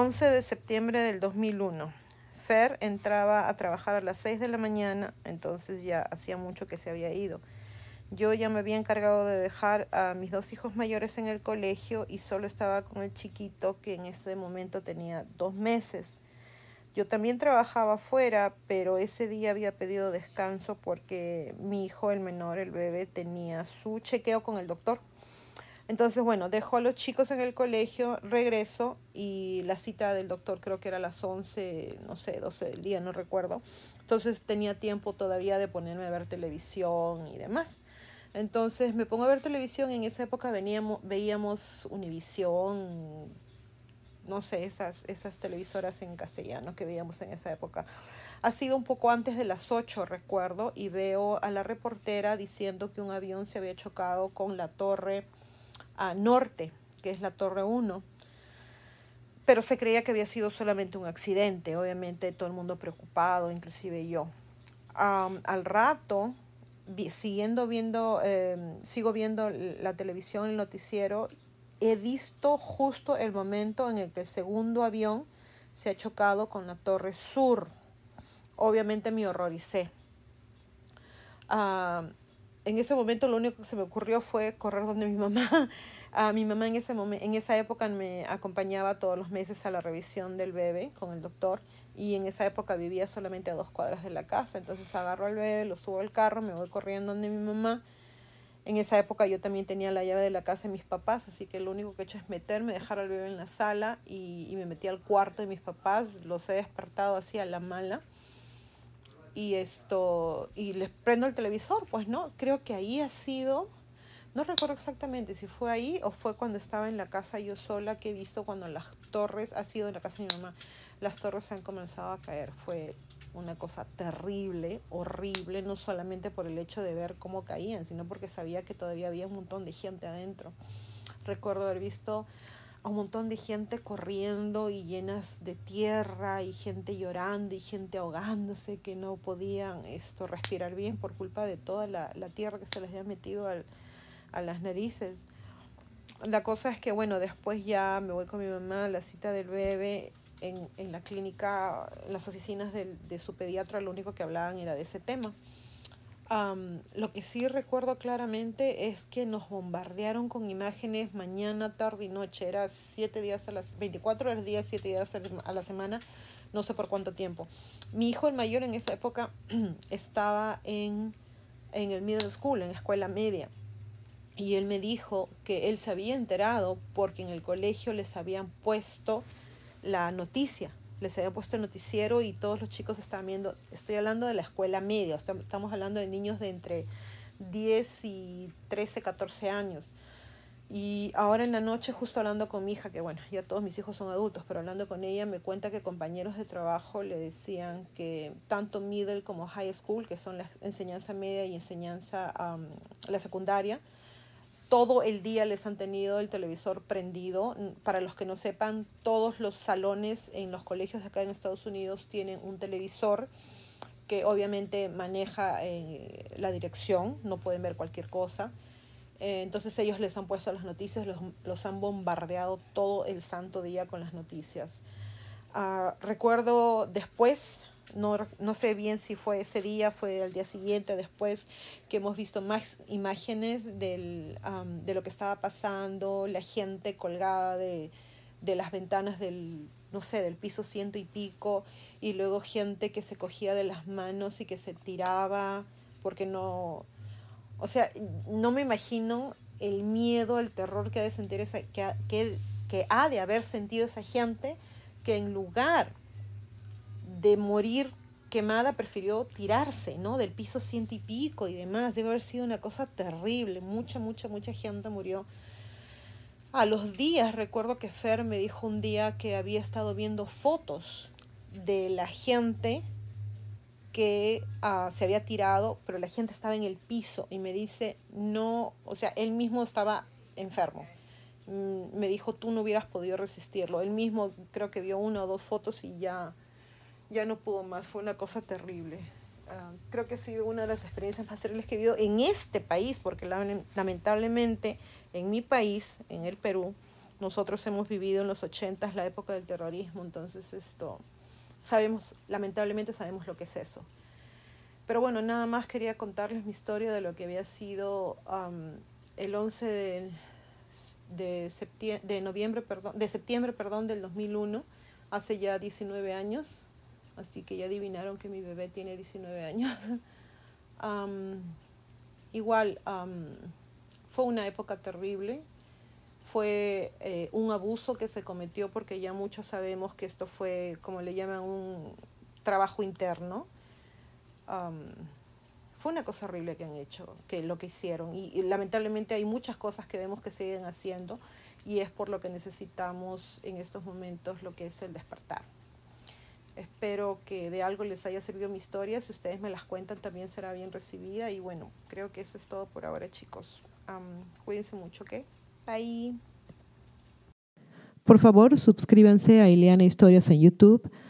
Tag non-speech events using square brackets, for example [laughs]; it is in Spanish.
11 de septiembre del 2001. Fer entraba a trabajar a las 6 de la mañana, entonces ya hacía mucho que se había ido. Yo ya me había encargado de dejar a mis dos hijos mayores en el colegio y solo estaba con el chiquito que en ese momento tenía dos meses. Yo también trabajaba afuera, pero ese día había pedido descanso porque mi hijo, el menor, el bebé, tenía su chequeo con el doctor. Entonces, bueno, dejo a los chicos en el colegio, regreso y la cita del doctor creo que era a las 11, no sé, 12 del día, no recuerdo. Entonces tenía tiempo todavía de ponerme a ver televisión y demás. Entonces me pongo a ver televisión, en esa época veníamos, veíamos Univisión, no sé, esas, esas televisoras en castellano que veíamos en esa época. Ha sido un poco antes de las 8, recuerdo, y veo a la reportera diciendo que un avión se había chocado con la torre a norte, que es la Torre 1. Pero se creía que había sido solamente un accidente, obviamente todo el mundo preocupado, inclusive yo. al rato, siguiendo viendo, em, sigo viendo la televisión, el noticiero, he visto justo el momento en el que el segundo avión se ha chocado con la Torre Sur. Obviamente me horroricé. En ese momento lo único que se me ocurrió fue correr donde mi mamá. A [laughs] mi mamá en, ese momento, en esa época me acompañaba todos los meses a la revisión del bebé con el doctor y en esa época vivía solamente a dos cuadras de la casa. Entonces agarro al bebé, lo subo al carro, me voy corriendo donde mi mamá. En esa época yo también tenía la llave de la casa de mis papás, así que lo único que he hecho es meterme, dejar al bebé en la sala y, y me metí al cuarto de mis papás. Los he despertado así a la mala y esto y les prendo el televisor, pues no, creo que ahí ha sido no recuerdo exactamente si fue ahí o fue cuando estaba en la casa yo sola que he visto cuando las torres, ha sido en la casa de mi mamá, las torres han comenzado a caer. Fue una cosa terrible, horrible, no solamente por el hecho de ver cómo caían, sino porque sabía que todavía había un montón de gente adentro. Recuerdo haber visto a un montón de gente corriendo y llenas de tierra y gente llorando y gente ahogándose que no podían esto respirar bien por culpa de toda la, la tierra que se les había metido al, a las narices. La cosa es que bueno, después ya me voy con mi mamá a la cita del bebé en, en la clínica, en las oficinas de, de su pediatra, lo único que hablaban era de ese tema lo que sí recuerdo claramente es que nos bombardearon con imágenes mañana, tarde y noche. Era siete días a las 24 horas día, siete días a la semana, no sé por cuánto tiempo. Mi hijo el mayor en esa época [clears throat] estaba en, en el middle school, en la escuela media. Y él me dijo que él se había enterado porque en el colegio les habían puesto la noticia les había puesto el noticiero y todos los chicos estaban viendo, estoy hablando de la escuela media, estamos hablando de niños de entre 10 y 13, 14 años. Y ahora en la noche, justo hablando con mi hija, que bueno, ya todos mis hijos son adultos, pero hablando con ella, me cuenta que compañeros de trabajo le decían que tanto middle como high school, que son la enseñanza media y enseñanza, la secundaria, todo el día les han tenido el televisor prendido. Para los que no sepan, todos los salones en los colegios de acá en Estados Unidos tienen un televisor que obviamente maneja eh, la dirección, no pueden ver cualquier cosa. Eh, entonces ellos les han puesto las noticias, los, los, han bombardeado todo el santo día con las noticias. Uh, recuerdo después, no, no sé bien si fue ese día, fue el día siguiente, después, que hemos visto más imágenes del, de lo que estaba pasando, la gente colgada de, de las ventanas del, no sé, del piso ciento y pico, y luego gente que se cogía de las manos y que se tiraba porque no, o sea, no me imagino el miedo, el terror que ha de sentir esa, que, que, que ha de haber sentido esa gente que en lugar de morir quemada prefirió tirarse, ¿no? Del piso ciento y pico y demás. Debe haber sido una cosa terrible. Mucha, mucha, mucha gente murió. A los días, recuerdo que Fer me dijo un día que había estado viendo fotos de la gente que uh, se había tirado, pero la gente estaba en el piso y me dice, no, o sea, él mismo estaba enfermo. Mm, me dijo, tú no hubieras podido resistirlo. Él mismo creo que vio una o dos fotos y ya ya no pudo más, fue una cosa terrible. Uh, creo que ha sido una de las experiencias más terribles que he vivido en este país, porque lamentablemente en mi país, en el Perú, nosotros hemos vivido en los 80 la época del terrorismo, entonces esto, sabemos, lamentablemente sabemos lo que es eso. Pero bueno, nada más quería contarles mi historia de lo que había sido el 11 de, de, septiembre, de noviembre, perdón, de septiembre, perdón, del 2001, hace ya 19 años. Así que ya adivinaron que mi bebé tiene 19 años. [laughs] igual, fue una época terrible. Fue eh, un abuso que se cometió porque ya muchos sabemos que esto fue, como le llaman, un trabajo interno. fue una cosa horrible que han hecho, que lo que hicieron. y, lamentablemente hay muchas cosas que vemos que siguen haciendo y es por lo que necesitamos en estos momentos lo que es el despertar. Espero que de algo les haya servido mi historia. Si ustedes me las cuentan, también será bien recibida. Y bueno, creo que eso es todo por ahora, chicos. cuídense mucho, ¿ok? Bye. Por favor, suscríbanse a Ileana Historias en YouTube,